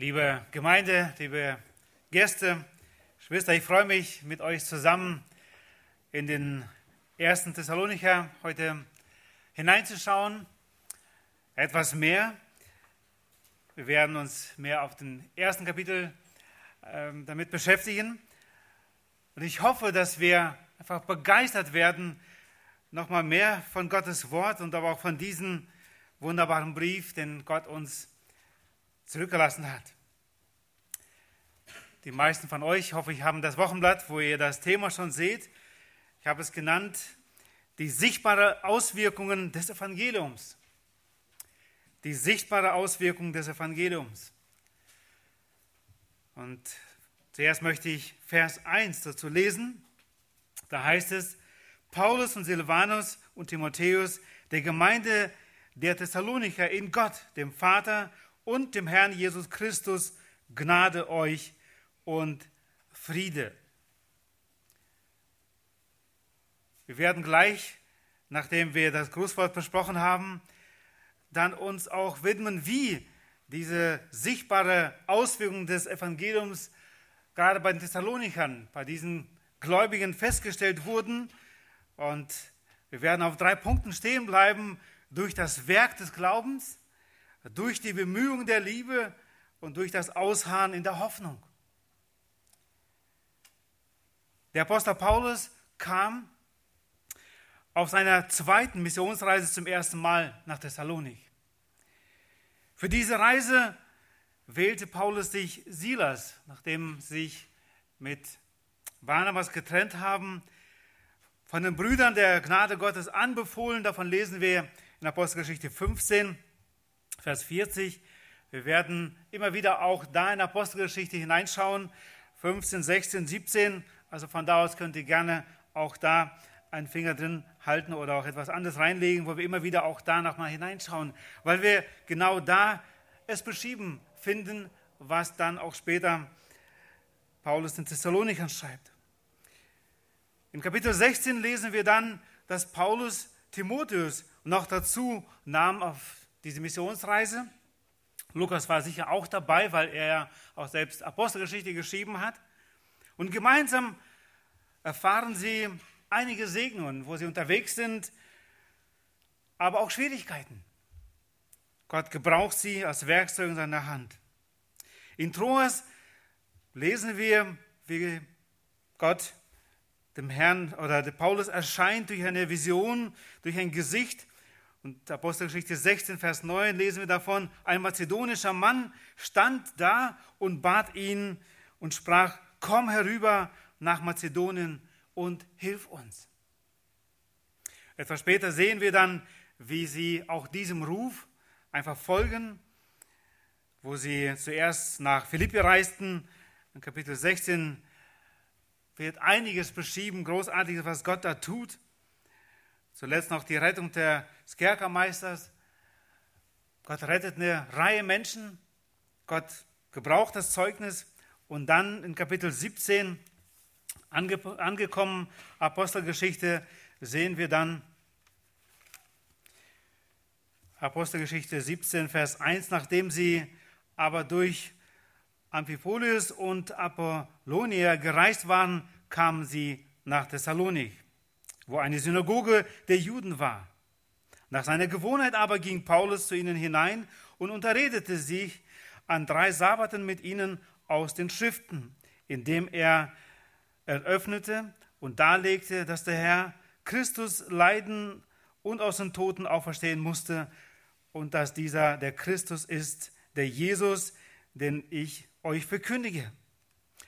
Liebe Gemeinde, liebe Gäste, Geschwister, ich freue mich, mit euch zusammen in den ersten Thessalonicher heute hineinzuschauen. Etwas mehr. Wir werden uns mehr auf den ersten Kapitel äh, damit beschäftigen. Und ich hoffe, dass wir einfach begeistert werden, nochmal mehr von Gottes Wort und aber auch von diesem wunderbaren Brief, den Gott uns zurückgelassen hat. Die meisten von euch, hoffe ich, haben das Wochenblatt, wo ihr das Thema schon seht. Ich habe es genannt, die sichtbare Auswirkungen des Evangeliums. Die sichtbare Auswirkung des Evangeliums. Und zuerst möchte ich Vers 1 dazu lesen. Da heißt es, Paulus und Silvanus und Timotheus, der Gemeinde der Thessalonicher in Gott, dem Vater und dem Herrn Jesus Christus Gnade euch und Friede. Wir werden gleich, nachdem wir das Grußwort besprochen haben, dann uns auch widmen, wie diese sichtbare Auswirkung des Evangeliums gerade bei den Thessalonikern, bei diesen Gläubigen festgestellt wurden. Und wir werden auf drei Punkten stehen bleiben, durch das Werk des Glaubens, durch die Bemühung der Liebe und durch das Ausharren in der Hoffnung. Der Apostel Paulus kam auf seiner zweiten Missionsreise zum ersten Mal nach Thessalonik. Für diese Reise wählte Paulus sich Silas, nachdem sich mit Barnabas getrennt haben, von den Brüdern der Gnade Gottes anbefohlen. Davon lesen wir in Apostelgeschichte 15. Vers 40. Wir werden immer wieder auch da in Apostelgeschichte hineinschauen, 15, 16, 17. Also von da aus könnt ihr gerne auch da einen Finger drin halten oder auch etwas anderes reinlegen, wo wir immer wieder auch da nochmal hineinschauen, weil wir genau da es beschrieben finden, was dann auch später Paulus den Thessalonikern schreibt. Im Kapitel 16 lesen wir dann, dass Paulus Timotheus noch dazu nahm auf diese Missionsreise. Lukas war sicher auch dabei, weil er auch selbst Apostelgeschichte geschrieben hat. Und gemeinsam erfahren sie einige Segnungen, wo sie unterwegs sind, aber auch Schwierigkeiten. Gott gebraucht sie als Werkzeug in seiner Hand. In Troas lesen wir, wie Gott dem Herrn oder Paulus erscheint durch eine Vision, durch ein Gesicht und Apostelgeschichte 16, Vers 9 lesen wir davon, ein mazedonischer Mann stand da und bat ihn und sprach, komm herüber nach Mazedonien und hilf uns. Etwas später sehen wir dann, wie sie auch diesem Ruf einfach folgen, wo sie zuerst nach Philippi reisten. In Kapitel 16 wird einiges beschrieben, großartiges, was Gott da tut. Zuletzt noch die Rettung des Kerkermeisters. Gott rettet eine Reihe Menschen. Gott gebraucht das Zeugnis. Und dann in Kapitel 17 ange angekommen, Apostelgeschichte, sehen wir dann Apostelgeschichte 17, Vers 1, nachdem sie aber durch Amphipolius und Apollonia gereist waren, kamen sie nach Thessalonik wo eine Synagoge der Juden war. Nach seiner Gewohnheit aber ging Paulus zu ihnen hinein und unterredete sich an drei Sabbaten mit ihnen aus den Schriften, indem er eröffnete und darlegte, dass der Herr Christus leiden und aus den Toten auferstehen musste und dass dieser der Christus ist, der Jesus, den ich euch verkündige.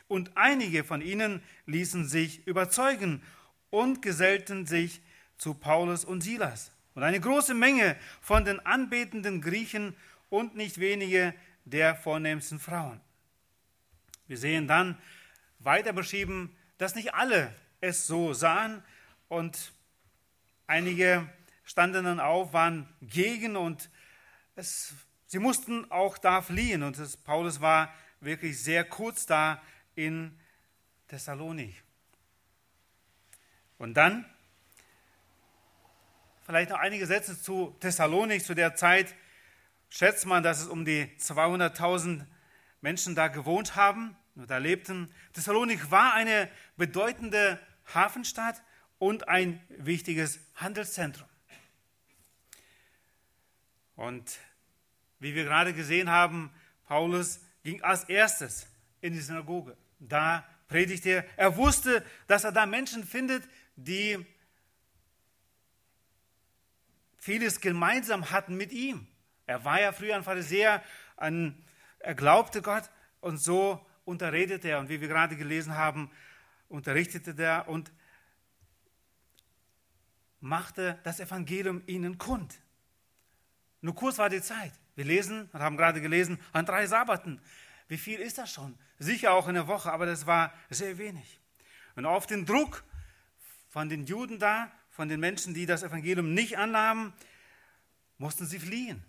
Und einige von ihnen ließen sich überzeugen und gesellten sich zu Paulus und Silas. Und eine große Menge von den anbetenden Griechen und nicht wenige der vornehmsten Frauen. Wir sehen dann weiter beschrieben, dass nicht alle es so sahen und einige standen dann auf, waren gegen und es, sie mussten auch da fliehen. Und das, Paulus war wirklich sehr kurz da in Thessalonik. Und dann vielleicht noch einige Sätze zu Thessalonik. Zu der Zeit schätzt man, dass es um die 200.000 Menschen da gewohnt haben oder lebten. Thessalonik war eine bedeutende Hafenstadt und ein wichtiges Handelszentrum. Und wie wir gerade gesehen haben, Paulus ging als erstes in die Synagoge. Da predigte er. Er wusste, dass er da Menschen findet, die vieles gemeinsam hatten mit ihm. Er war ja früher ein Pharisäer, ein, er glaubte Gott und so unterredete er. Und wie wir gerade gelesen haben, unterrichtete er und machte das Evangelium ihnen kund. Nur kurz war die Zeit. Wir lesen und haben gerade gelesen, an drei Sabbaten. Wie viel ist das schon? Sicher auch in der Woche, aber das war sehr wenig. Und auf den Druck von den Juden da, von den Menschen, die das Evangelium nicht annahmen, mussten sie fliehen.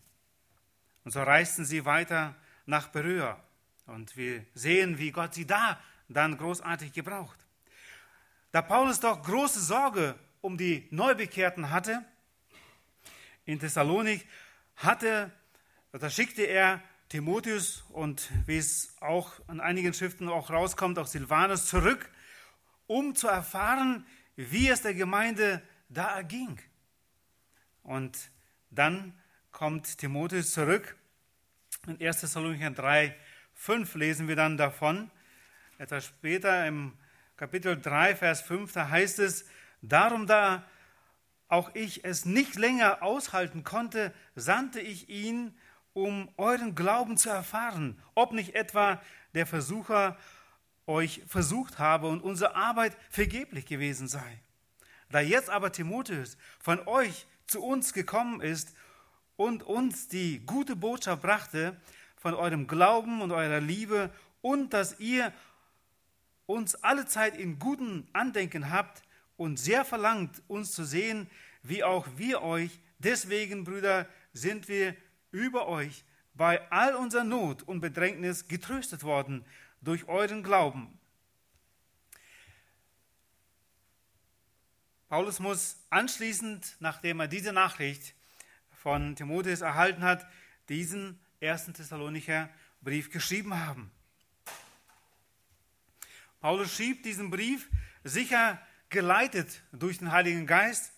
Und so reisten sie weiter nach Beröa. Und wir sehen, wie Gott sie da dann großartig gebraucht. Da Paulus doch große Sorge um die Neubekehrten hatte, in Thessalonik hatte, da schickte er Timotheus und wie es auch an einigen Schriften auch rauskommt, auch Silvanus zurück, um zu erfahren, wie es der Gemeinde da erging. Und dann kommt Timotheus zurück. In 1. Thessalonicher 3, 5 lesen wir dann davon. Etwas später im Kapitel 3, Vers 5, da heißt es, darum da auch ich es nicht länger aushalten konnte, sandte ich ihn, um euren Glauben zu erfahren, ob nicht etwa der Versucher euch versucht habe und unsere Arbeit vergeblich gewesen sei. Da jetzt aber Timotheus von euch zu uns gekommen ist und uns die gute Botschaft brachte von eurem Glauben und eurer Liebe und dass ihr uns alle Zeit in gutem Andenken habt und sehr verlangt, uns zu sehen, wie auch wir euch. Deswegen, Brüder, sind wir über euch bei all unserer Not und Bedrängnis getröstet worden durch euren Glauben. Paulus muss anschließend, nachdem er diese Nachricht von Timotheus erhalten hat, diesen ersten Thessalonicher Brief geschrieben haben. Paulus schrieb diesen Brief sicher geleitet durch den Heiligen Geist.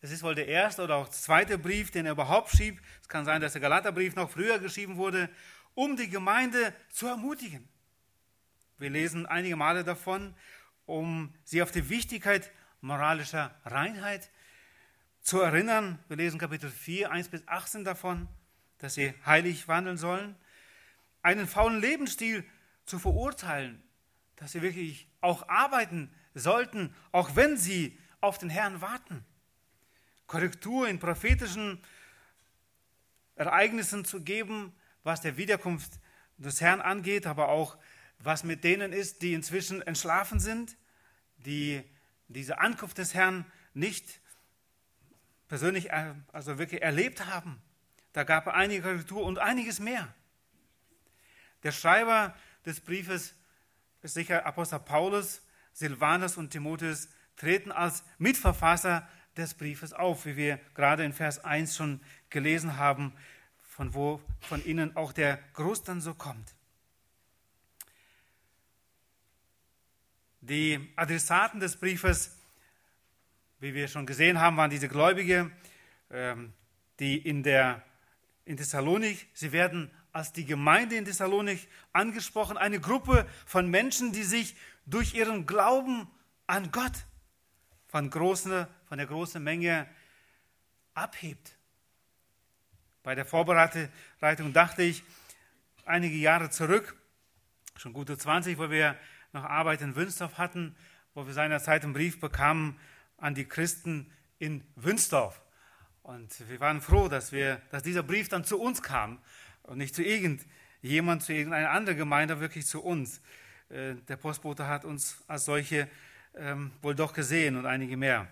Es ist wohl der erste oder auch zweite Brief, den er überhaupt schrieb. Es kann sein, dass der Galaterbrief noch früher geschrieben wurde, um die Gemeinde zu ermutigen. Wir lesen einige Male davon, um sie auf die Wichtigkeit moralischer Reinheit zu erinnern. Wir lesen Kapitel 4, 1 bis 18 davon, dass sie heilig wandeln sollen. Einen faulen Lebensstil zu verurteilen, dass sie wirklich auch arbeiten sollten, auch wenn sie auf den Herrn warten. Korrektur in prophetischen Ereignissen zu geben, was der Wiederkunft des Herrn angeht, aber auch was mit denen ist, die inzwischen entschlafen sind, die diese Ankunft des Herrn nicht persönlich, äh, also wirklich erlebt haben. Da gab es einige Korrektur und einiges mehr. Der Schreiber des Briefes ist sicher Apostel Paulus, Silvanus und Timotheus treten als Mitverfasser des Briefes auf, wie wir gerade in Vers 1 schon gelesen haben, von wo von ihnen auch der Gruß dann so kommt. Die Adressaten des Briefes wie wir schon gesehen haben, waren diese Gläubige, ähm, die in, der, in Thessalonik, sie werden als die Gemeinde in Thessalonik angesprochen, eine Gruppe von Menschen, die sich durch ihren Glauben an Gott von, großen, von der großen Menge abhebt. Bei der Vorbereitung dachte ich einige Jahre zurück, schon gute 20, wo wir noch Arbeit in Wünstorf hatten, wo wir seinerzeit einen Brief bekamen an die Christen in Wünsdorf. Und wir waren froh, dass, wir, dass dieser Brief dann zu uns kam und nicht zu irgendjemand, zu irgendeiner anderen Gemeinde, wirklich zu uns. Äh, der Postbote hat uns als solche ähm, wohl doch gesehen und einige mehr.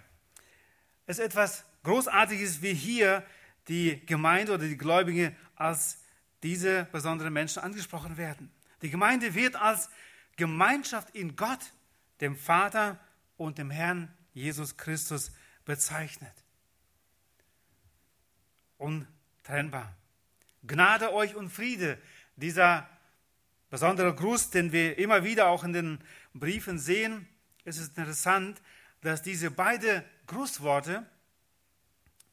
Es ist etwas Großartiges, wie hier die Gemeinde oder die Gläubigen als diese besonderen Menschen angesprochen werden. Die Gemeinde wird als Gemeinschaft in Gott, dem Vater und dem Herrn Jesus Christus bezeichnet. Untrennbar. Gnade euch und Friede dieser besonderer Gruß, den wir immer wieder auch in den Briefen sehen. Es ist interessant, dass diese beiden Grußworte,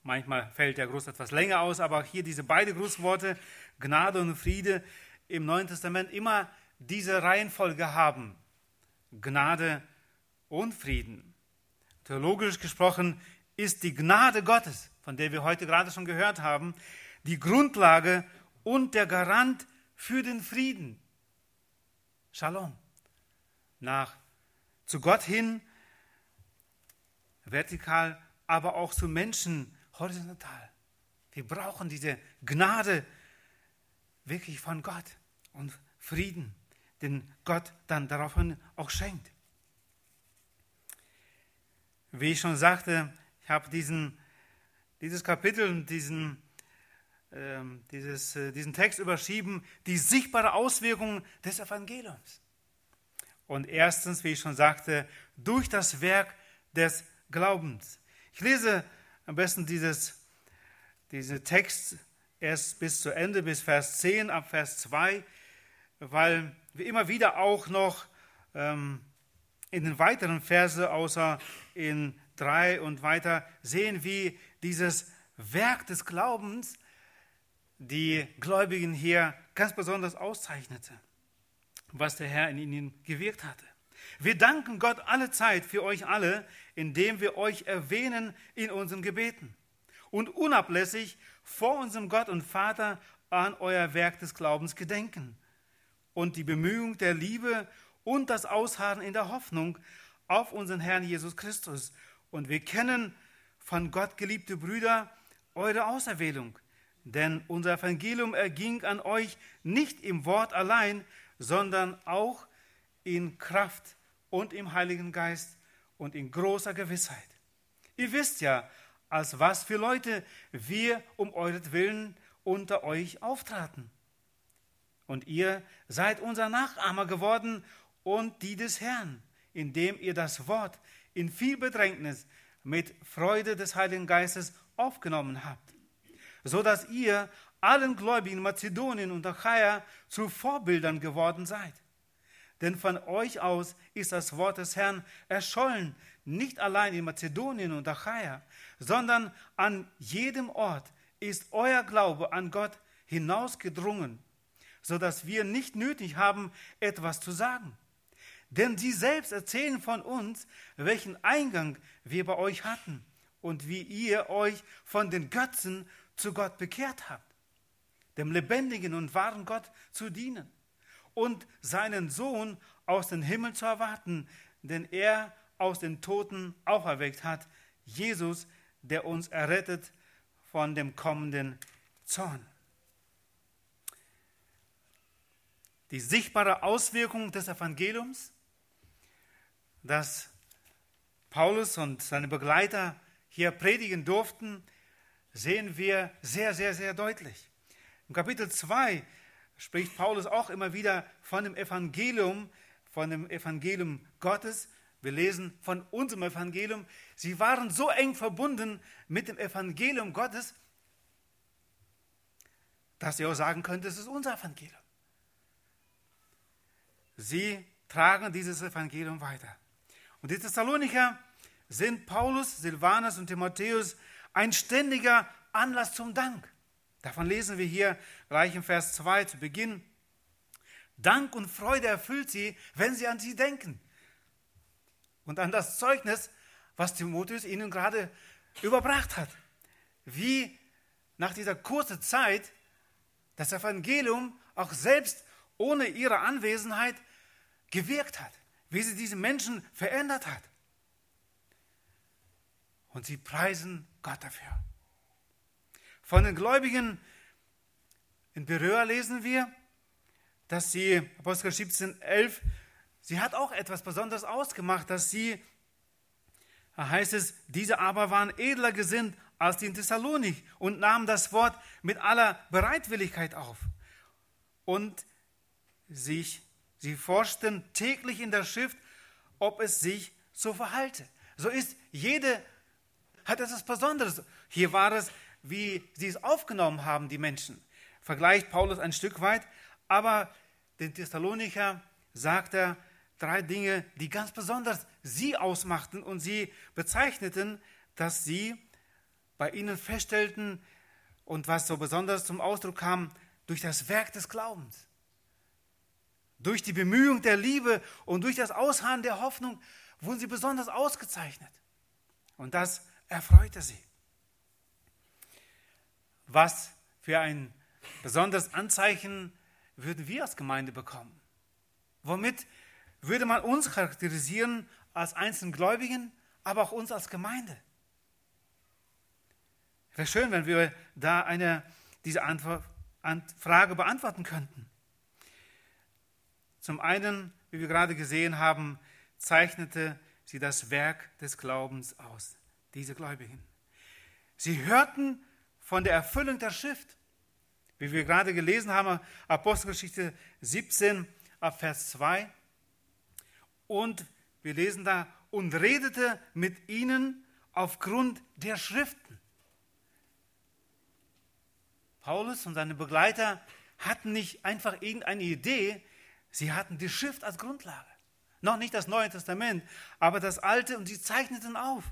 manchmal fällt der Gruß etwas länger aus, aber hier diese beiden Grußworte, Gnade und Friede, im Neuen Testament immer diese Reihenfolge haben. Gnade und Frieden. Theologisch gesprochen ist die Gnade Gottes, von der wir heute gerade schon gehört haben, die Grundlage und der Garant für den Frieden. Shalom. Nach zu Gott hin, vertikal, aber auch zu Menschen horizontal. Wir brauchen diese Gnade wirklich von Gott und Frieden, den Gott dann daraufhin auch schenkt. Wie ich schon sagte, ich habe diesen, dieses Kapitel und diesen, äh, dieses, äh, diesen Text überschrieben, die sichtbare Auswirkung des Evangeliums. Und erstens, wie ich schon sagte, durch das Werk des Glaubens. Ich lese am besten dieses, diesen Text erst bis zu Ende, bis Vers 10, ab Vers 2, weil wir immer wieder auch noch ähm, in den weiteren Verse, außer in 3 und weiter, sehen, wie dieses Werk des Glaubens die Gläubigen hier ganz besonders auszeichnete, was der Herr in ihnen gewirkt hatte. Wir danken Gott alle Zeit für euch alle, indem wir euch erwähnen in unseren Gebeten und unablässig vor unserem Gott und Vater an euer Werk des Glaubens gedenken und die Bemühung der Liebe und das Ausharren in der Hoffnung auf unseren Herrn Jesus Christus. Und wir kennen von Gott geliebte Brüder eure Auserwählung, denn unser Evangelium erging an euch nicht im Wort allein, sondern auch in Kraft und im Heiligen Geist und in großer Gewissheit. Ihr wisst ja, als was für Leute wir um euretwillen unter euch auftraten. Und ihr seid unser Nachahmer geworden und die des Herrn, indem ihr das Wort in viel Bedrängnis mit Freude des Heiligen Geistes aufgenommen habt, so dass ihr allen Gläubigen Mazedonien und Achaia zu Vorbildern geworden seid. Denn von euch aus ist das Wort des Herrn erschollen, nicht allein in Mazedonien und Achaia, sondern an jedem Ort ist euer Glaube an Gott hinausgedrungen, so dass wir nicht nötig haben, etwas zu sagen. Denn sie selbst erzählen von uns, welchen Eingang wir bei euch hatten und wie ihr euch von den Götzen zu Gott bekehrt habt, dem lebendigen und wahren Gott zu dienen und seinen Sohn aus dem Himmel zu erwarten, den er aus den Toten auferweckt hat, Jesus, der uns errettet von dem kommenden Zorn. Die sichtbare Auswirkung des Evangeliums, das Paulus und seine Begleiter hier predigen durften, sehen wir sehr, sehr, sehr deutlich. Im Kapitel 2 spricht Paulus auch immer wieder von dem Evangelium, von dem Evangelium Gottes. Wir lesen von unserem Evangelium. Sie waren so eng verbunden mit dem Evangelium Gottes, dass ihr auch sagen könnt, es ist unser Evangelium. Sie tragen dieses Evangelium weiter. Und die Thessalonicher sind Paulus, Silvanus und Timotheus ein ständiger Anlass zum Dank. Davon lesen wir hier gleich im Vers 2 zu Beginn. Dank und Freude erfüllt sie, wenn sie an sie denken. Und an das Zeugnis, was Timotheus ihnen gerade überbracht hat. Wie nach dieser kurzen Zeit das Evangelium auch selbst ohne ihre Anwesenheit gewirkt hat. Wie sie diese Menschen verändert hat. Und sie preisen Gott dafür. Von den Gläubigen in Beröa lesen wir, dass sie, Apostel 17, 11, sie hat auch etwas Besonderes ausgemacht, dass sie, da heißt es, diese aber waren edler gesinnt als die in Thessalonik und nahmen das Wort mit aller Bereitwilligkeit auf. Und sich, sie forschten täglich in der Schrift, ob es sich so verhalte. So ist jede, hat etwas Besonderes. Hier war es wie sie es aufgenommen haben, die Menschen. Vergleicht Paulus ein Stück weit, aber den Thessalonicher sagt er drei Dinge, die ganz besonders sie ausmachten und sie bezeichneten, dass sie bei ihnen feststellten und was so besonders zum Ausdruck kam, durch das Werk des Glaubens, durch die Bemühung der Liebe und durch das Ausharren der Hoffnung wurden sie besonders ausgezeichnet. Und das erfreute sie. Was für ein besonderes Anzeichen würden wir als Gemeinde bekommen? Womit würde man uns charakterisieren als einzelnen Gläubigen, aber auch uns als Gemeinde? Wäre schön, wenn wir da eine, diese Antwort, Frage beantworten könnten. Zum einen, wie wir gerade gesehen haben, zeichnete sie das Werk des Glaubens aus, diese Gläubigen. Sie hörten von der Erfüllung der Schrift. Wie wir gerade gelesen haben, Apostelgeschichte 17, Vers 2. Und wir lesen da, und redete mit ihnen aufgrund der Schriften. Paulus und seine Begleiter hatten nicht einfach irgendeine Idee, sie hatten die Schrift als Grundlage. Noch nicht das Neue Testament, aber das Alte und sie zeichneten auf,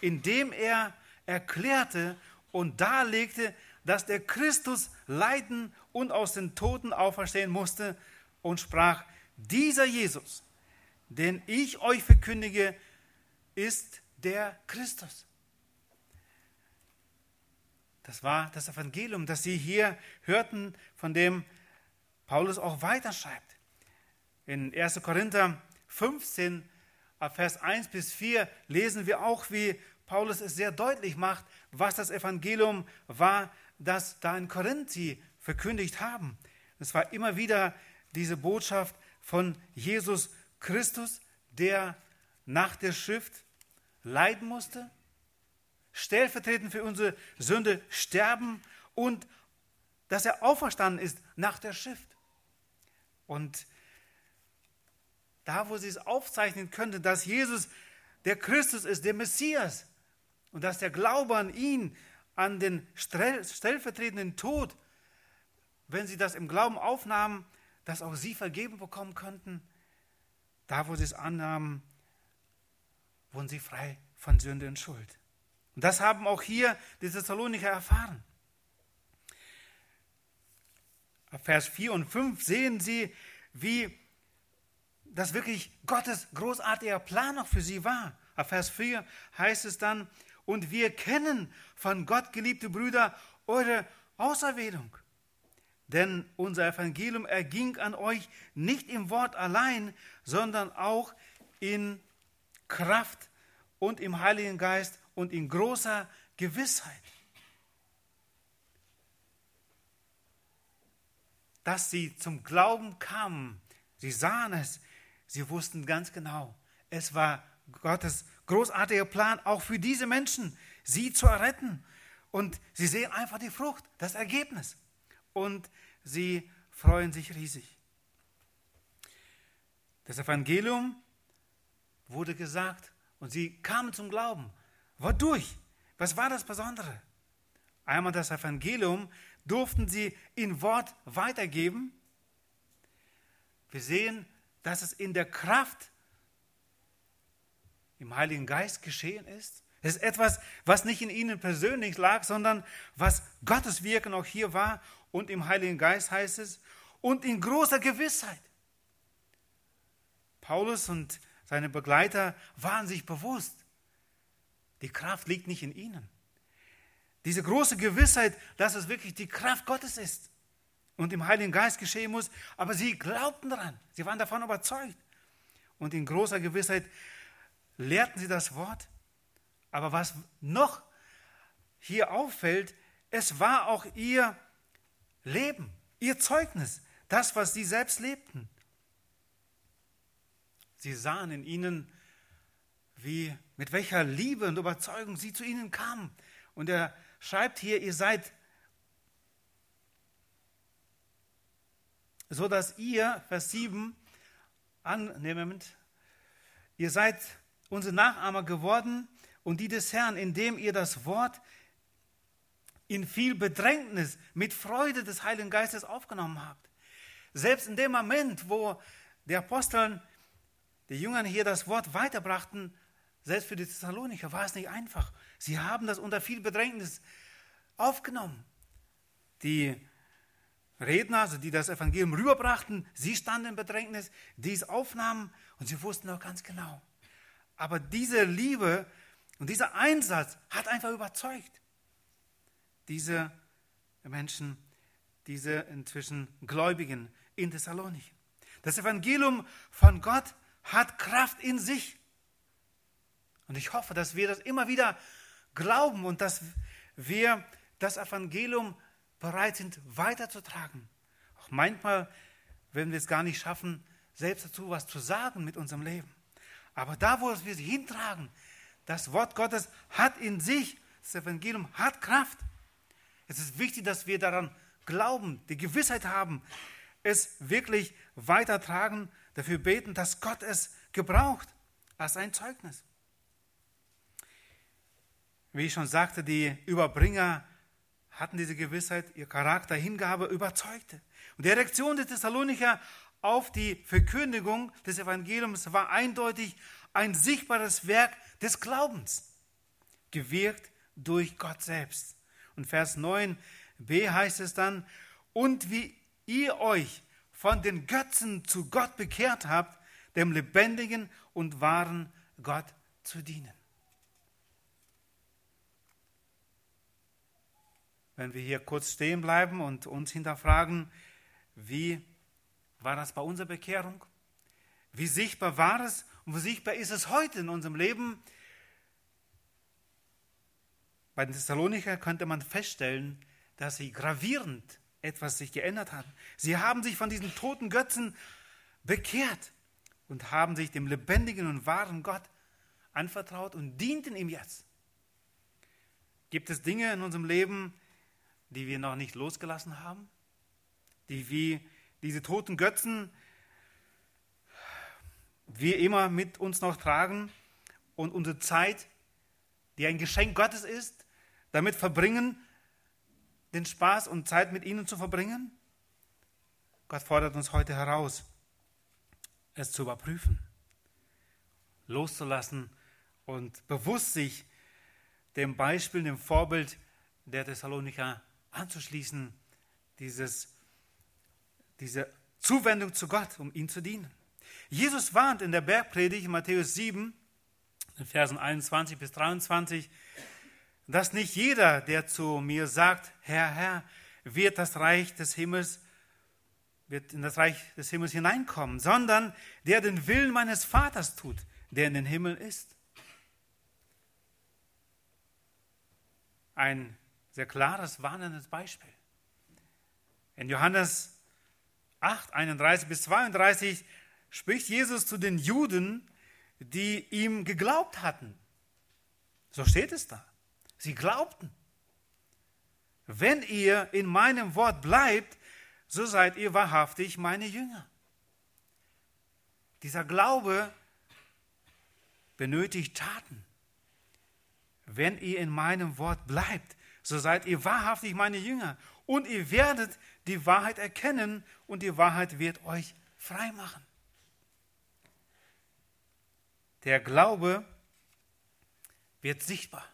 indem er erklärte und darlegte, dass der Christus leiden und aus den Toten auferstehen musste und sprach, dieser Jesus, den ich euch verkündige, ist der Christus. Das war das Evangelium, das Sie hier hörten, von dem Paulus auch weiterschreibt. In 1. Korinther 15, Vers 1 bis 4 lesen wir auch, wie Paulus es sehr deutlich macht, was das Evangelium war, das da in Korinth sie verkündigt haben. Es war immer wieder diese Botschaft von Jesus Christus, der nach der Schrift leiden musste, stellvertretend für unsere Sünde sterben und dass er auferstanden ist nach der Schrift. Und da, wo sie es aufzeichnen könnte, dass Jesus der Christus ist, der Messias, und dass der Glaube an ihn, an den stellvertretenden Tod, wenn sie das im Glauben aufnahmen, dass auch sie vergeben bekommen könnten, da wo sie es annahmen, wurden sie frei von Sünde und Schuld. Und das haben auch hier die Thessaloniker erfahren. Ab Vers 4 und 5 sehen sie, wie das wirklich Gottes großartiger Plan noch für sie war. Ab Vers 4 heißt es dann, und wir kennen von Gott, geliebte Brüder, eure Auserwählung. Denn unser Evangelium erging an euch nicht im Wort allein, sondern auch in Kraft und im Heiligen Geist und in großer Gewissheit. Dass sie zum Glauben kamen, sie sahen es, sie wussten ganz genau, es war Gottes großartiger Plan auch für diese Menschen, sie zu erretten. Und sie sehen einfach die Frucht, das Ergebnis. Und sie freuen sich riesig. Das Evangelium wurde gesagt und sie kamen zum Glauben. Wodurch? Was war das Besondere? Einmal das Evangelium durften sie in Wort weitergeben. Wir sehen, dass es in der Kraft im Heiligen Geist geschehen ist. Es ist etwas, was nicht in ihnen persönlich lag, sondern was Gottes Wirken auch hier war. Und im Heiligen Geist heißt es, und in großer Gewissheit. Paulus und seine Begleiter waren sich bewusst, die Kraft liegt nicht in ihnen. Diese große Gewissheit, dass es wirklich die Kraft Gottes ist und im Heiligen Geist geschehen muss, aber sie glaubten daran, sie waren davon überzeugt. Und in großer Gewissheit lehrten sie das Wort. Aber was noch hier auffällt, es war auch ihr Leben, ihr Zeugnis, das, was sie selbst lebten. Sie sahen in ihnen, wie, mit welcher Liebe und Überzeugung sie zu ihnen kamen. Und er schreibt hier, ihr seid so dass ihr, Vers 7, annehmend, ihr seid unsere Nachahmer geworden und die des Herrn, indem ihr das Wort in viel Bedrängnis mit Freude des Heiligen Geistes aufgenommen habt. selbst in dem Moment, wo die Apostel, die Jüngern hier das Wort weiterbrachten, selbst für die Thessalonicher war es nicht einfach. Sie haben das unter viel Bedrängnis aufgenommen. Die Redner, also die das Evangelium rüberbrachten, sie standen in Bedrängnis, die es aufnahmen und sie wussten auch ganz genau. Aber diese Liebe und dieser Einsatz hat einfach überzeugt. Diese Menschen, diese inzwischen Gläubigen in Thessalonich. Das Evangelium von Gott hat Kraft in sich. Und ich hoffe, dass wir das immer wieder glauben und dass wir das Evangelium bereit sind weiterzutragen. Auch manchmal, wenn wir es gar nicht schaffen, selbst dazu was zu sagen mit unserem Leben. Aber da, wo wir es hintragen, das Wort Gottes hat in sich, das Evangelium hat Kraft. Es ist wichtig, dass wir daran glauben, die Gewissheit haben, es wirklich weitertragen, dafür beten, dass Gott es gebraucht als ein Zeugnis. Wie ich schon sagte, die Überbringer hatten diese Gewissheit, ihr Charakter, Hingabe überzeugte. Und die Reaktion der Thessalonicher auf die Verkündigung des Evangeliums war eindeutig ein sichtbares Werk des Glaubens, gewirkt durch Gott selbst. Und Vers 9b heißt es dann, und wie ihr euch von den Götzen zu Gott bekehrt habt, dem lebendigen und wahren Gott zu dienen. wenn wir hier kurz stehen bleiben und uns hinterfragen, wie war das bei unserer Bekehrung? Wie sichtbar war es und wie sichtbar ist es heute in unserem Leben? Bei den Thessalonicher könnte man feststellen, dass sie gravierend etwas sich geändert haben. Sie haben sich von diesen toten Götzen bekehrt und haben sich dem lebendigen und wahren Gott anvertraut und dienten ihm jetzt. Gibt es Dinge in unserem Leben, die wir noch nicht losgelassen haben, die wie diese toten Götzen wir immer mit uns noch tragen und unsere Zeit, die ein Geschenk Gottes ist, damit verbringen, den Spaß und Zeit mit ihnen zu verbringen? Gott fordert uns heute heraus, es zu überprüfen, loszulassen und bewusst sich dem Beispiel, dem Vorbild der Thessalonicher anzuschließen, dieses, diese Zuwendung zu Gott, um ihm zu dienen. Jesus warnt in der Bergpredigt in Matthäus 7, in Versen 21 bis 23, dass nicht jeder, der zu mir sagt, Herr, Herr, wird das Reich des Himmels wird in das Reich des Himmels hineinkommen, sondern der den Willen meines Vaters tut, der in den Himmel ist. Ein sehr klares, warnendes Beispiel. In Johannes 8, 31 bis 32 spricht Jesus zu den Juden, die ihm geglaubt hatten. So steht es da. Sie glaubten. Wenn ihr in meinem Wort bleibt, so seid ihr wahrhaftig meine Jünger. Dieser Glaube benötigt Taten. Wenn ihr in meinem Wort bleibt, so seid ihr wahrhaftig meine Jünger. Und ihr werdet die Wahrheit erkennen und die Wahrheit wird euch frei machen. Der Glaube wird sichtbar.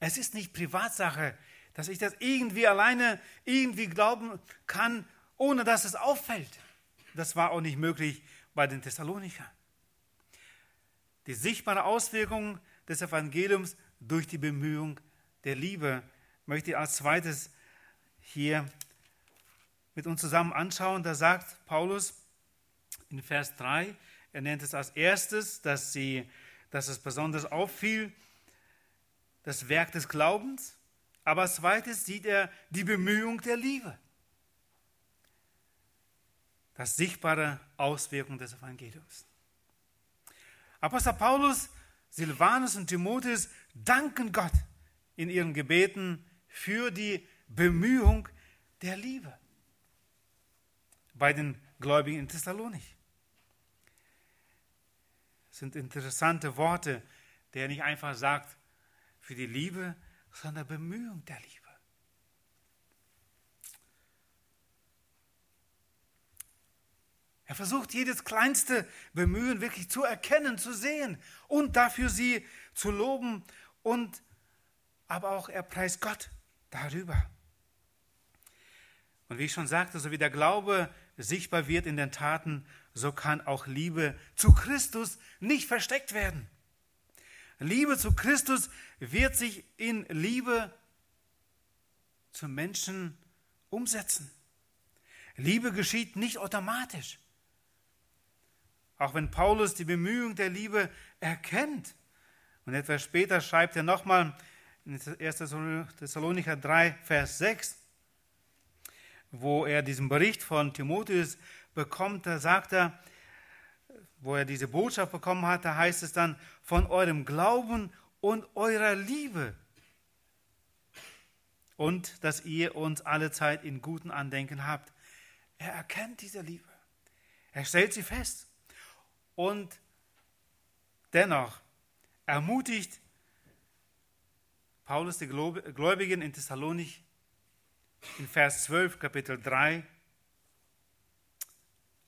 Es ist nicht Privatsache, dass ich das irgendwie alleine irgendwie glauben kann, ohne dass es auffällt. Das war auch nicht möglich bei den Thessalonichern. Die sichtbare Auswirkung des Evangeliums durch die Bemühung der Liebe möchte ich als zweites hier mit uns zusammen anschauen. Da sagt Paulus in Vers 3, er nennt es als erstes, dass, sie, dass es besonders auffiel, das Werk des Glaubens, aber als zweites sieht er die Bemühung der Liebe. Das sichtbare Auswirkung des Evangeliums. Apostel Paulus, Silvanus und Timotheus danken Gott in ihren Gebeten für die Bemühung der Liebe bei den Gläubigen in Thessalonich. Das sind interessante Worte, der nicht einfach sagt für die Liebe, sondern Bemühung der Liebe. Er versucht jedes kleinste Bemühen wirklich zu erkennen, zu sehen und dafür sie zu loben und aber auch er preist Gott darüber. Und wie ich schon sagte, so wie der Glaube sichtbar wird in den Taten, so kann auch Liebe zu Christus nicht versteckt werden. Liebe zu Christus wird sich in Liebe zum Menschen umsetzen. Liebe geschieht nicht automatisch. Auch wenn Paulus die Bemühung der Liebe erkennt. Und etwas später schreibt er nochmal in 1. Thessalonicher 3, Vers 6, wo er diesen Bericht von Timotheus bekommt, da sagt er, wo er diese Botschaft bekommen hat, da heißt es dann, von eurem Glauben und eurer Liebe. Und dass ihr uns alle Zeit in guten Andenken habt. Er erkennt diese Liebe. Er stellt sie fest. Und dennoch ermutigt Paulus die Gläubigen in Thessalonich in Vers 12, Kapitel 3,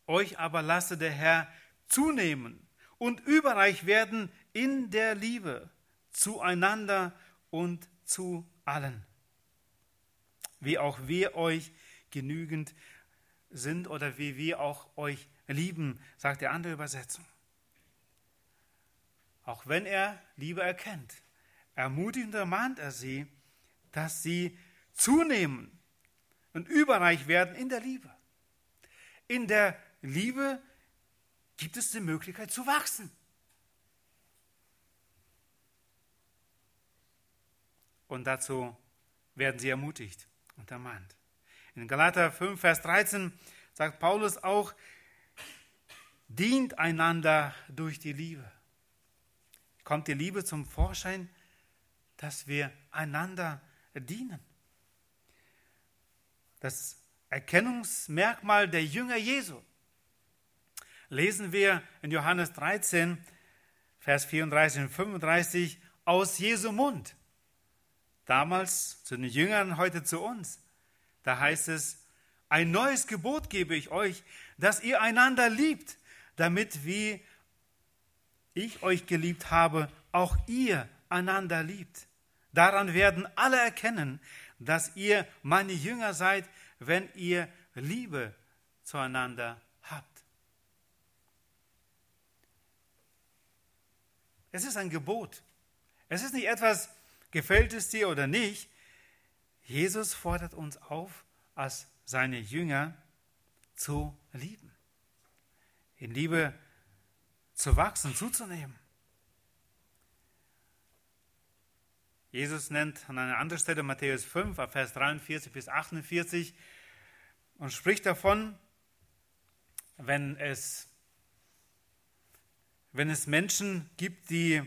euch aber lasse der Herr zunehmen und überreich werden in der Liebe zueinander und zu allen, wie auch wir euch genügend sind oder wie wir auch euch lieben, sagt die andere Übersetzung. Auch wenn er Liebe erkennt, ermutigend ermahnt er sie, dass sie zunehmen und überreich werden in der Liebe. In der Liebe gibt es die Möglichkeit zu wachsen. Und dazu werden sie ermutigt und ermahnt. In Galater 5, Vers 13 sagt Paulus auch, dient einander durch die Liebe. Kommt die Liebe zum Vorschein, dass wir einander dienen. Das Erkennungsmerkmal der Jünger Jesu lesen wir in Johannes 13, Vers 34 und 35 aus Jesu Mund. Damals zu den Jüngern, heute zu uns. Da heißt es, ein neues Gebot gebe ich euch, dass ihr einander liebt, damit wie ich euch geliebt habe, auch ihr einander liebt. Daran werden alle erkennen, dass ihr meine Jünger seid, wenn ihr Liebe zueinander habt. Es ist ein Gebot. Es ist nicht etwas, gefällt es dir oder nicht. Jesus fordert uns auf, als seine Jünger zu lieben. In Liebe zu wachsen, zuzunehmen. Jesus nennt an einer anderen Stelle Matthäus 5, Vers 43 bis 48 und spricht davon, wenn es, wenn es Menschen gibt, die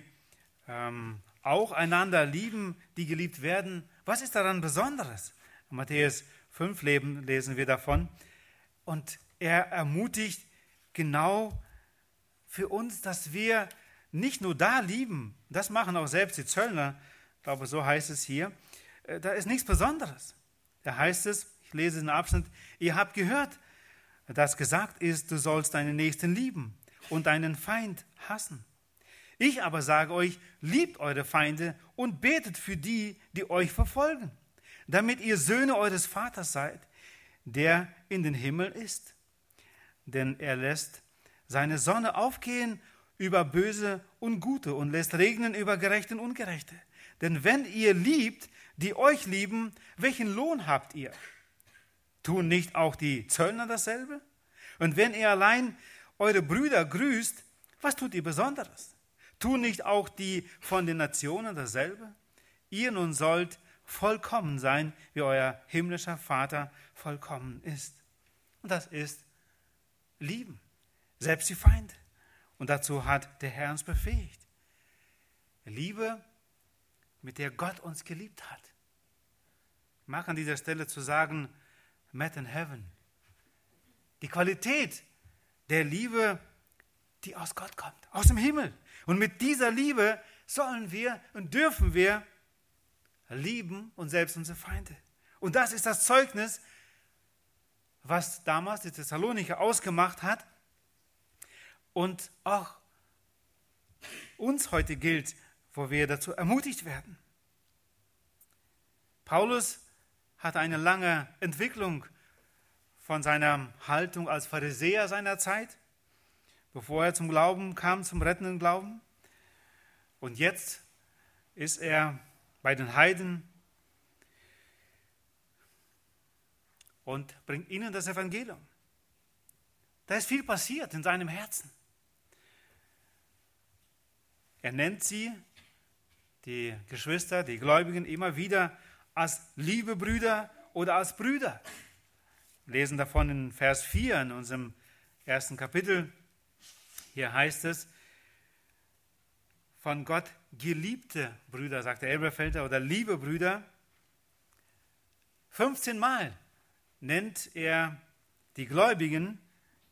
ähm, auch einander lieben, die geliebt werden, was ist daran Besonderes? In Matthäus 5 leben, lesen wir davon. Und er ermutigt genau für uns, dass wir nicht nur da lieben, das machen auch selbst die Zöllner, ich glaube, so heißt es hier, äh, da ist nichts Besonderes. Da heißt es, ich lese den Abschnitt, ihr habt gehört, dass gesagt ist, du sollst deinen Nächsten lieben und deinen Feind hassen. Ich aber sage euch, liebt eure Feinde und betet für die, die euch verfolgen, damit ihr Söhne eures Vaters seid, der in den Himmel ist. Denn er lässt seine Sonne aufgehen über Böse und Gute und lässt regnen über Gerechte und Ungerechte. Denn wenn ihr liebt, die euch lieben, welchen Lohn habt ihr? Tun nicht auch die Zöllner dasselbe? Und wenn ihr allein eure Brüder grüßt, was tut ihr Besonderes? Tun nicht auch die von den Nationen dasselbe? Ihr nun sollt vollkommen sein, wie euer himmlischer Vater vollkommen ist. Und das ist lieben, selbst die Feinde. Und dazu hat der Herr uns befähigt. Liebe mit der Gott uns geliebt hat. Mag an dieser Stelle zu sagen, met in heaven. Die Qualität der Liebe, die aus Gott kommt, aus dem Himmel. Und mit dieser Liebe sollen wir und dürfen wir lieben und selbst unsere Feinde. Und das ist das Zeugnis, was damals die Thessalonicher ausgemacht hat, und auch uns heute gilt, wo wir dazu ermutigt werden. Paulus hatte eine lange Entwicklung von seiner Haltung als Pharisäer seiner Zeit, bevor er zum Glauben kam, zum rettenden Glauben. Und jetzt ist er bei den Heiden und bringt ihnen das Evangelium. Da ist viel passiert in seinem Herzen. Er nennt sie, die Geschwister, die Gläubigen, immer wieder als liebe Brüder oder als Brüder. Wir lesen davon in Vers 4 in unserem ersten Kapitel. Hier heißt es, von Gott geliebte Brüder, sagt der Elberfelder, oder liebe Brüder. 15 Mal nennt er die Gläubigen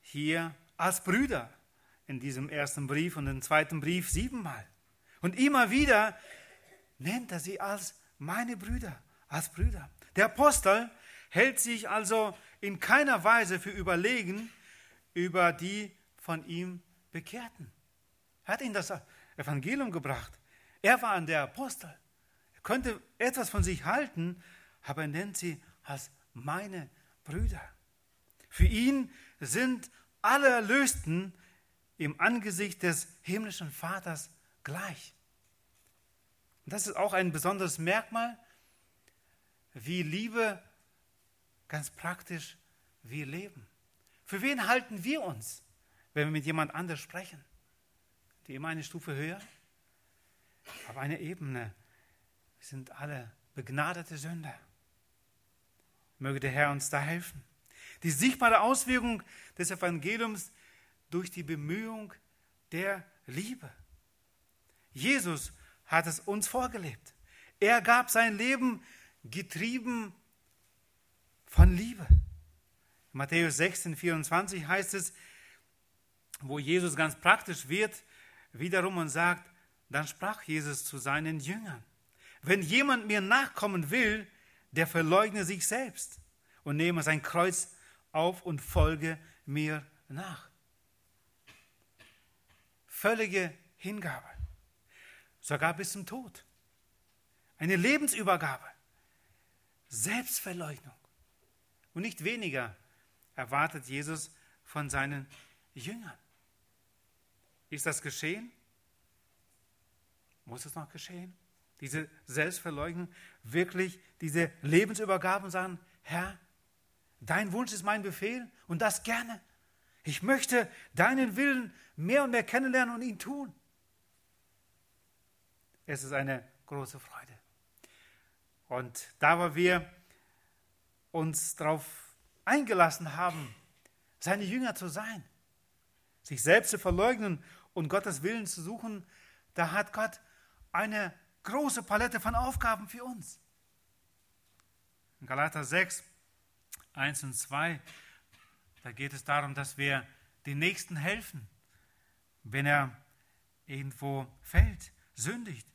hier als Brüder in diesem ersten Brief und im zweiten Brief siebenmal. Und immer wieder nennt er sie als meine Brüder, als Brüder. Der Apostel hält sich also in keiner Weise für überlegen über die von ihm Bekehrten. Er hat ihnen das Evangelium gebracht. Er war an der Apostel. Er könnte etwas von sich halten, aber er nennt sie als meine Brüder. Für ihn sind alle Erlösten im Angesicht des himmlischen Vaters gleich. Und das ist auch ein besonderes Merkmal, wie Liebe ganz praktisch wir leben. Für wen halten wir uns, wenn wir mit jemand anders sprechen? Die immer eine Stufe höher? Auf einer Ebene. Wir sind alle begnadete Sünder. Möge der Herr uns da helfen. Die sichtbare Auswirkung des Evangeliums durch die Bemühung der Liebe. Jesus hat es uns vorgelebt. Er gab sein Leben getrieben von Liebe. Matthäus 16, 24 heißt es, wo Jesus ganz praktisch wird, wiederum und sagt, dann sprach Jesus zu seinen Jüngern, wenn jemand mir nachkommen will, der verleugne sich selbst und nehme sein Kreuz auf und folge mir nach. Völlige Hingabe, sogar bis zum Tod. Eine Lebensübergabe, Selbstverleugnung. Und nicht weniger erwartet Jesus von seinen Jüngern. Ist das geschehen? Muss es noch geschehen? Diese Selbstverleugnung, wirklich diese Lebensübergabe und sagen, Herr, dein Wunsch ist mein Befehl und das gerne. Ich möchte deinen Willen mehr und mehr kennenlernen und ihn tun. Es ist eine große Freude. Und da wo wir uns darauf eingelassen haben, seine Jünger zu sein, sich selbst zu verleugnen und Gottes Willen zu suchen, da hat Gott eine große Palette von Aufgaben für uns. In Galater 6, 1 und 2, da geht es darum, dass wir den Nächsten helfen, wenn er irgendwo fällt, sündigt.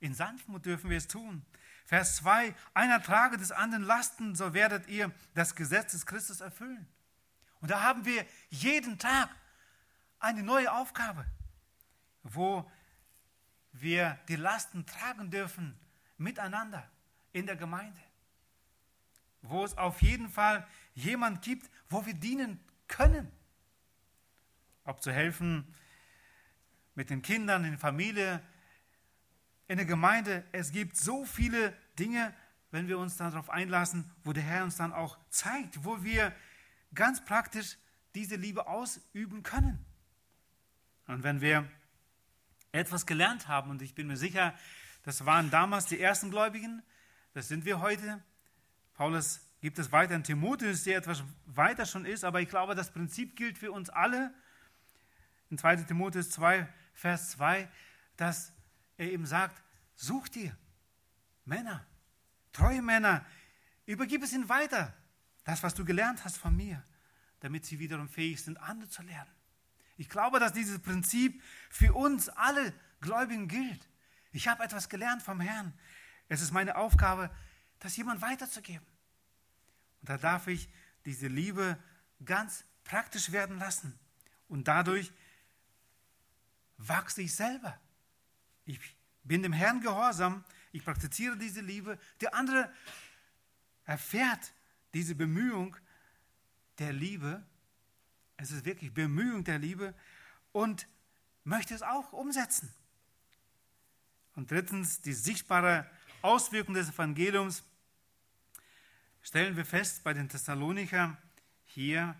In Sanftmut dürfen wir es tun. Vers 2, einer trage des anderen Lasten, so werdet ihr das Gesetz des Christus erfüllen. Und da haben wir jeden Tag eine neue Aufgabe, wo wir die Lasten tragen dürfen miteinander in der Gemeinde. Wo es auf jeden Fall jemand gibt, wo wir dienen können. Ob zu helfen mit den Kindern, in der Familie, in der Gemeinde. Es gibt so viele Dinge, wenn wir uns darauf einlassen, wo der Herr uns dann auch zeigt, wo wir ganz praktisch diese Liebe ausüben können. Und wenn wir etwas gelernt haben, und ich bin mir sicher, das waren damals die ersten Gläubigen, das sind wir heute. Paulus gibt es weiter in Timotheus, der etwas weiter schon ist, aber ich glaube, das Prinzip gilt für uns alle. In 2 Timotheus 2, Vers 2, dass er eben sagt, such dir Männer, treue Männer, übergib es ihnen weiter, das, was du gelernt hast von mir, damit sie wiederum fähig sind, andere zu lernen. Ich glaube, dass dieses Prinzip für uns alle Gläubigen gilt. Ich habe etwas gelernt vom Herrn. Es ist meine Aufgabe, das jemand weiterzugeben. Und da darf ich diese Liebe ganz praktisch werden lassen und dadurch wachse ich selber. Ich bin dem Herrn gehorsam, ich praktiziere diese Liebe. Der andere erfährt diese Bemühung der Liebe. Es ist wirklich Bemühung der Liebe und möchte es auch umsetzen. Und drittens, die sichtbare Auswirkung des Evangeliums stellen wir fest bei den Thessalonicher hier,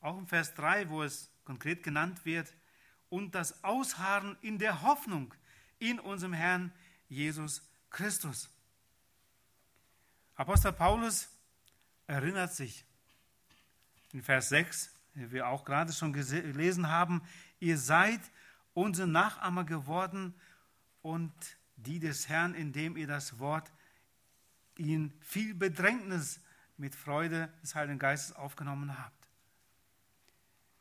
auch im Vers 3, wo es konkret genannt wird, und das Ausharren in der Hoffnung in unserem Herrn Jesus Christus. Apostel Paulus erinnert sich in Vers 6, wie wir auch gerade schon gelesen haben, ihr seid unsere Nachahmer geworden und die des Herrn, indem ihr das Wort in viel Bedrängnis mit Freude des Heiligen Geistes aufgenommen habt.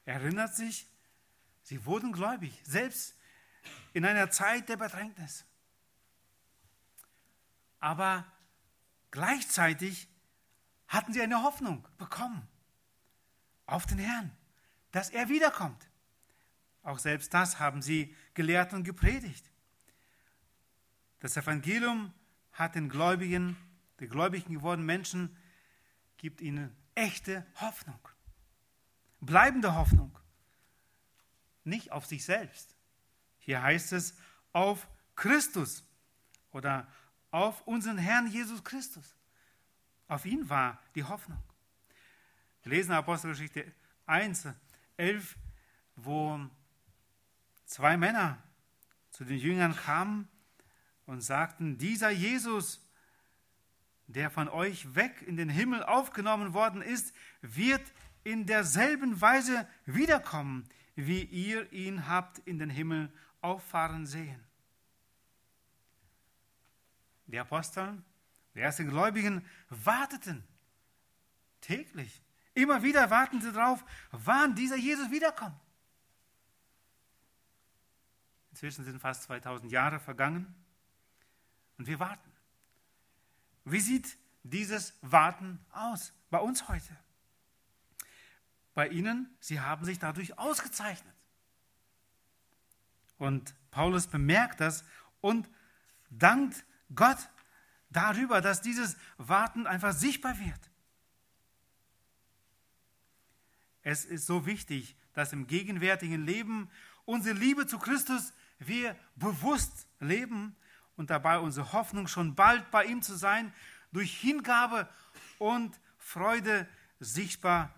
Er erinnert sich, sie wurden gläubig, selbst in einer Zeit der Bedrängnis. Aber gleichzeitig hatten sie eine Hoffnung bekommen auf den Herrn, dass er wiederkommt. Auch selbst das haben sie gelehrt und gepredigt. Das Evangelium hat den Gläubigen, die Gläubigen gewordenen Menschen, gibt ihnen echte Hoffnung, bleibende Hoffnung, nicht auf sich selbst. Hier heißt es auf Christus oder auf unseren Herrn Jesus Christus. Auf ihn war die Hoffnung. Wir lesen Apostelgeschichte 1, 11, wo zwei Männer zu den Jüngern kamen und sagten, dieser Jesus, der von euch weg in den Himmel aufgenommen worden ist, wird in derselben Weise wiederkommen, wie ihr ihn habt in den Himmel auffahren sehen. Die Apostel, die ersten Gläubigen warteten täglich. Immer wieder warten sie darauf, wann dieser Jesus wiederkommt. Inzwischen sind fast 2000 Jahre vergangen und wir warten. Wie sieht dieses Warten aus bei uns heute? Bei Ihnen, Sie haben sich dadurch ausgezeichnet. Und Paulus bemerkt das und dankt Gott darüber, dass dieses Warten einfach sichtbar wird. Es ist so wichtig, dass im gegenwärtigen Leben unsere Liebe zu Christus wir bewusst leben und dabei unsere Hoffnung schon bald bei ihm zu sein, durch Hingabe und Freude sichtbar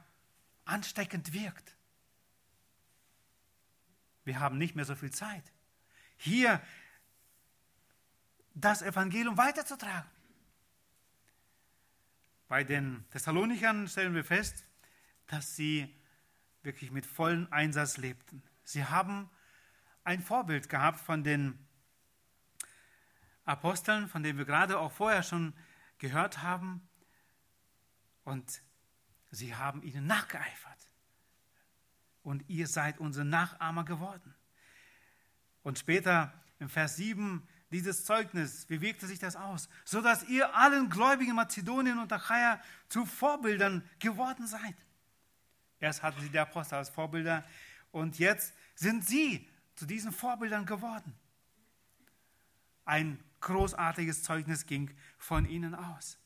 ansteckend wirkt. Wir haben nicht mehr so viel Zeit. Hier das Evangelium weiterzutragen. Bei den Thessalonichern stellen wir fest, dass sie wirklich mit vollem Einsatz lebten. Sie haben ein Vorbild gehabt von den Aposteln, von denen wir gerade auch vorher schon gehört haben. Und sie haben ihnen nachgeeifert. Und ihr seid unsere Nachahmer geworden. Und später im Vers 7 dieses Zeugnis, wie wirkte sich das aus? So dass ihr allen Gläubigen Mazedonien und Achaia zu Vorbildern geworden seid. Erst hatten sie die Apostel als Vorbilder und jetzt sind sie zu diesen Vorbildern geworden. Ein großartiges Zeugnis ging von ihnen aus.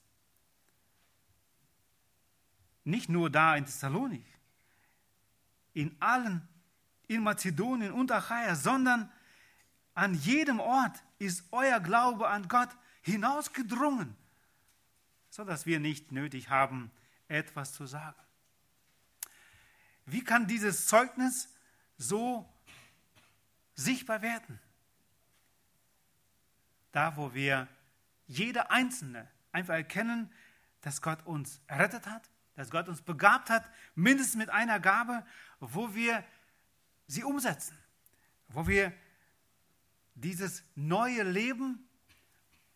Nicht nur da in Thessalonik, in allen, in Mazedonien und Achaia, sondern an jedem Ort ist euer Glaube an Gott hinausgedrungen, sodass wir nicht nötig haben, etwas zu sagen. Wie kann dieses Zeugnis so sichtbar werden? Da, wo wir jeder Einzelne einfach erkennen, dass Gott uns errettet hat, dass Gott uns begabt hat, mindestens mit einer Gabe, wo wir sie umsetzen, wo wir dieses neue Leben,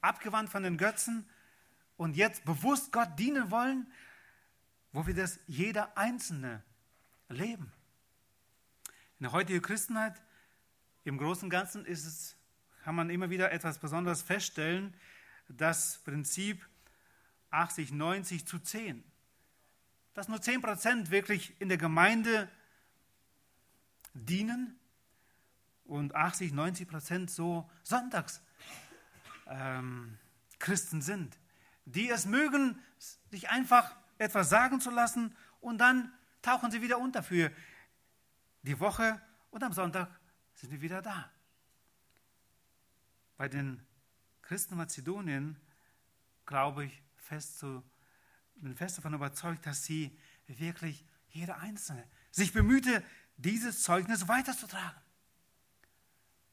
abgewandt von den Götzen und jetzt bewusst Gott dienen wollen, wo wir das jeder Einzelne leben. In der heutigen Christenheit, im Großen und Ganzen ist es, kann man immer wieder etwas Besonderes feststellen, das Prinzip 80, 90 zu 10. Dass nur 10 Prozent wirklich in der Gemeinde dienen und 80, 90 Prozent so Sonntags ähm, Christen sind, die es mögen, sich einfach etwas sagen zu lassen und dann tauchen sie wieder unter für die Woche und am Sonntag sind wir wieder da. Bei den Christen Mazedonien glaube ich fest zu, bin fest davon überzeugt, dass sie wirklich jeder Einzelne sich bemühte, dieses Zeugnis weiterzutragen.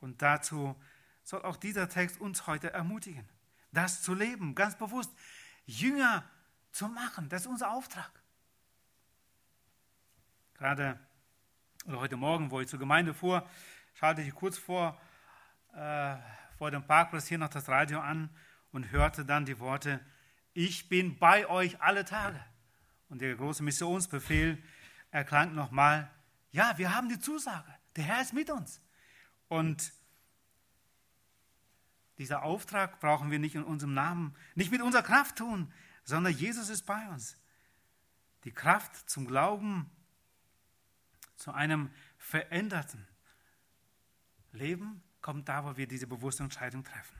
Und dazu soll auch dieser Text uns heute ermutigen, das zu leben, ganz bewusst, Jünger zu machen. Das ist unser Auftrag. Gerade oder heute Morgen, wo ich zur Gemeinde fuhr, schaute ich kurz vor, äh, vor dem Parkplatz hier noch das Radio an und hörte dann die Worte, ich bin bei euch alle Tage. Und der große Missionsbefehl erklang nochmal, ja, wir haben die Zusage, der Herr ist mit uns. Und dieser Auftrag brauchen wir nicht in unserem Namen, nicht mit unserer Kraft tun, sondern Jesus ist bei uns. Die Kraft zum Glauben, zu einem veränderten Leben kommt da, wo wir diese bewusste Entscheidung treffen.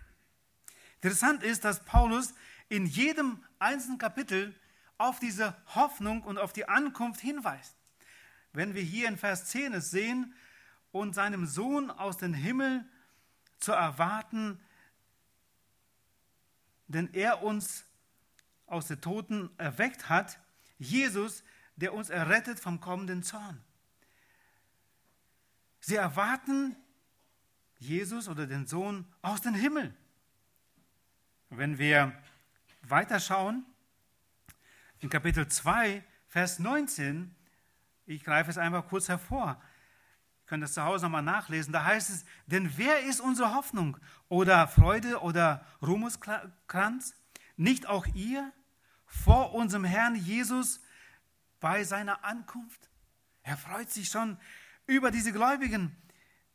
Interessant ist, dass Paulus in jedem einzelnen Kapitel auf diese Hoffnung und auf die Ankunft hinweist. Wenn wir hier in Vers 10 es sehen, und seinem Sohn aus dem Himmel zu erwarten, denn er uns aus den Toten erweckt hat, Jesus, der uns errettet vom kommenden Zorn. Sie erwarten Jesus oder den Sohn aus dem Himmel. Wenn wir weiterschauen, in Kapitel 2, Vers 19, ich greife es einfach kurz hervor, ihr könnt das zu Hause nochmal nachlesen, da heißt es, denn wer ist unsere Hoffnung oder Freude oder Ruhmeskranz? Nicht auch ihr vor unserem Herrn Jesus bei seiner Ankunft? Er freut sich schon über diese Gläubigen,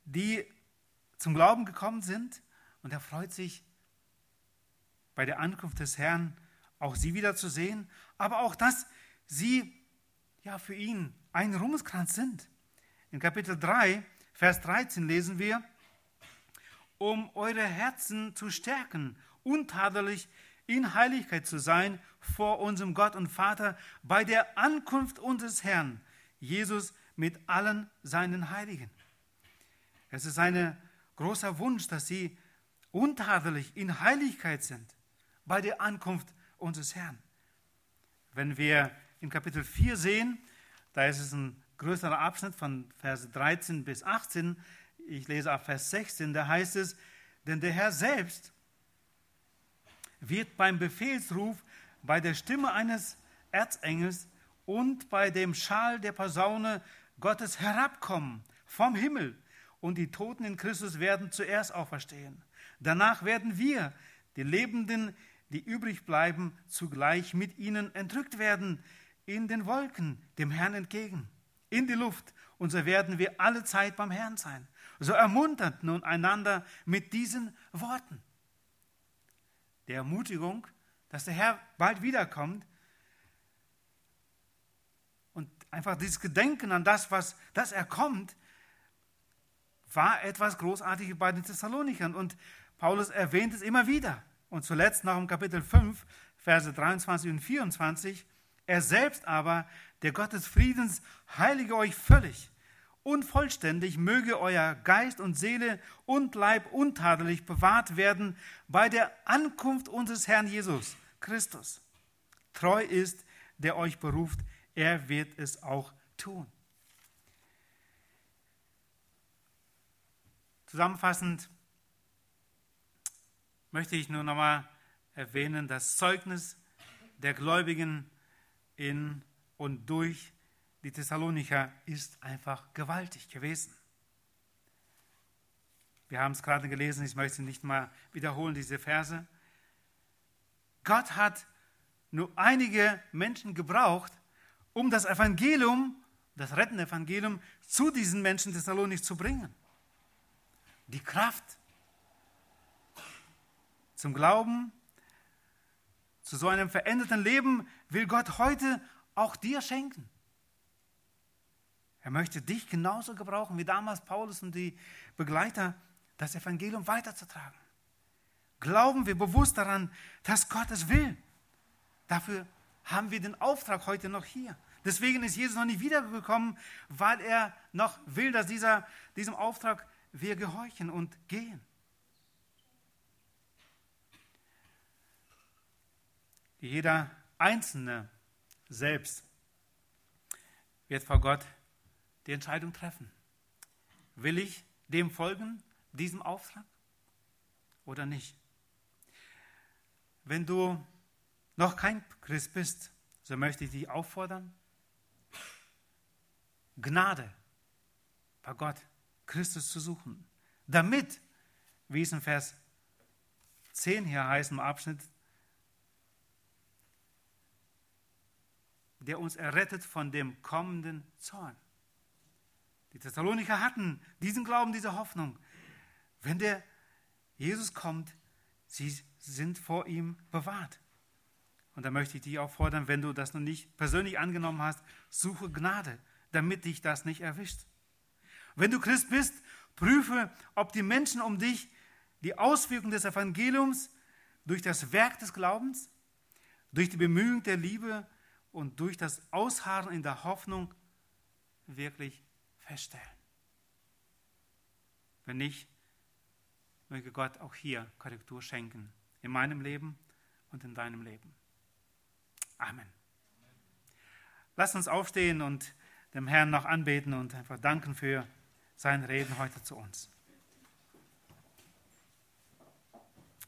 die zum Glauben gekommen sind. Und er freut sich bei der Ankunft des Herrn, auch sie wiederzusehen, aber auch, dass sie ja für ihn ein Ruhmeskranz sind. In Kapitel 3, Vers 13 lesen wir, um eure Herzen zu stärken, untadelig in Heiligkeit zu sein vor unserem Gott und Vater bei der Ankunft unseres Herrn, Jesus mit allen seinen Heiligen. Es ist ein großer Wunsch, dass sie untadelig in Heiligkeit sind bei der Ankunft unseres Herrn. Wenn wir in Kapitel 4 sehen, da ist es ein größerer Abschnitt von Vers 13 bis 18, ich lese ab Vers 16, da heißt es, denn der Herr selbst wird beim Befehlsruf, bei der Stimme eines Erzengels und bei dem Schal der Posaune Gottes herabkommen vom Himmel und die Toten in Christus werden zuerst auferstehen. Danach werden wir, die Lebenden, die übrig bleiben, zugleich mit ihnen entrückt werden in den Wolken, dem Herrn entgegen, in die Luft. Und so werden wir alle Zeit beim Herrn sein. So ermuntert nun einander mit diesen Worten. Der Ermutigung, dass der Herr bald wiederkommt, einfach dieses Gedenken an das, was, dass er kommt, war etwas Großartiges bei den Thessalonikern. Und Paulus erwähnt es immer wieder. Und zuletzt noch im Kapitel 5, Verse 23 und 24. Er selbst aber, der Gott des Friedens, heilige euch völlig und vollständig, möge euer Geist und Seele und Leib untadelig bewahrt werden bei der Ankunft unseres Herrn Jesus Christus. Treu ist, der euch beruft er wird es auch tun. Zusammenfassend möchte ich nur nochmal erwähnen, das Zeugnis der Gläubigen in und durch die Thessalonicher ist einfach gewaltig gewesen. Wir haben es gerade gelesen, ich möchte nicht mal wiederholen, diese Verse. Gott hat nur einige Menschen gebraucht, um das Evangelium, das rettende Evangelium, zu diesen Menschen Thessalonik zu bringen. Die Kraft zum Glauben, zu so einem veränderten Leben will Gott heute auch dir schenken. Er möchte dich genauso gebrauchen wie damals Paulus und die Begleiter, das Evangelium weiterzutragen. Glauben wir bewusst daran, dass Gott es will. Dafür haben wir den Auftrag heute noch hier. Deswegen ist Jesus noch nicht wiedergekommen, weil er noch will, dass dieser, diesem Auftrag wir gehorchen und gehen. Jeder Einzelne selbst wird vor Gott die Entscheidung treffen. Will ich dem folgen, diesem Auftrag oder nicht? Wenn du noch kein Christ bist, so möchte ich dich auffordern, Gnade bei Gott, Christus zu suchen, damit, wie es in Vers 10 hier heißt im Abschnitt, der uns errettet von dem kommenden Zorn. Die Thessaloniker hatten diesen Glauben, diese Hoffnung. Wenn der Jesus kommt, sie sind vor ihm bewahrt. Und da möchte ich dich auffordern, wenn du das noch nicht persönlich angenommen hast, suche Gnade, damit dich das nicht erwischt. Wenn du Christ bist, prüfe, ob die Menschen um dich die Auswirkungen des Evangeliums durch das Werk des Glaubens, durch die Bemühung der Liebe und durch das Ausharren in der Hoffnung wirklich feststellen. Wenn nicht, möge Gott auch hier Korrektur schenken, in meinem Leben und in deinem Leben. Amen. Lass uns aufstehen und dem Herrn noch anbeten und einfach danken für sein Reden heute zu uns.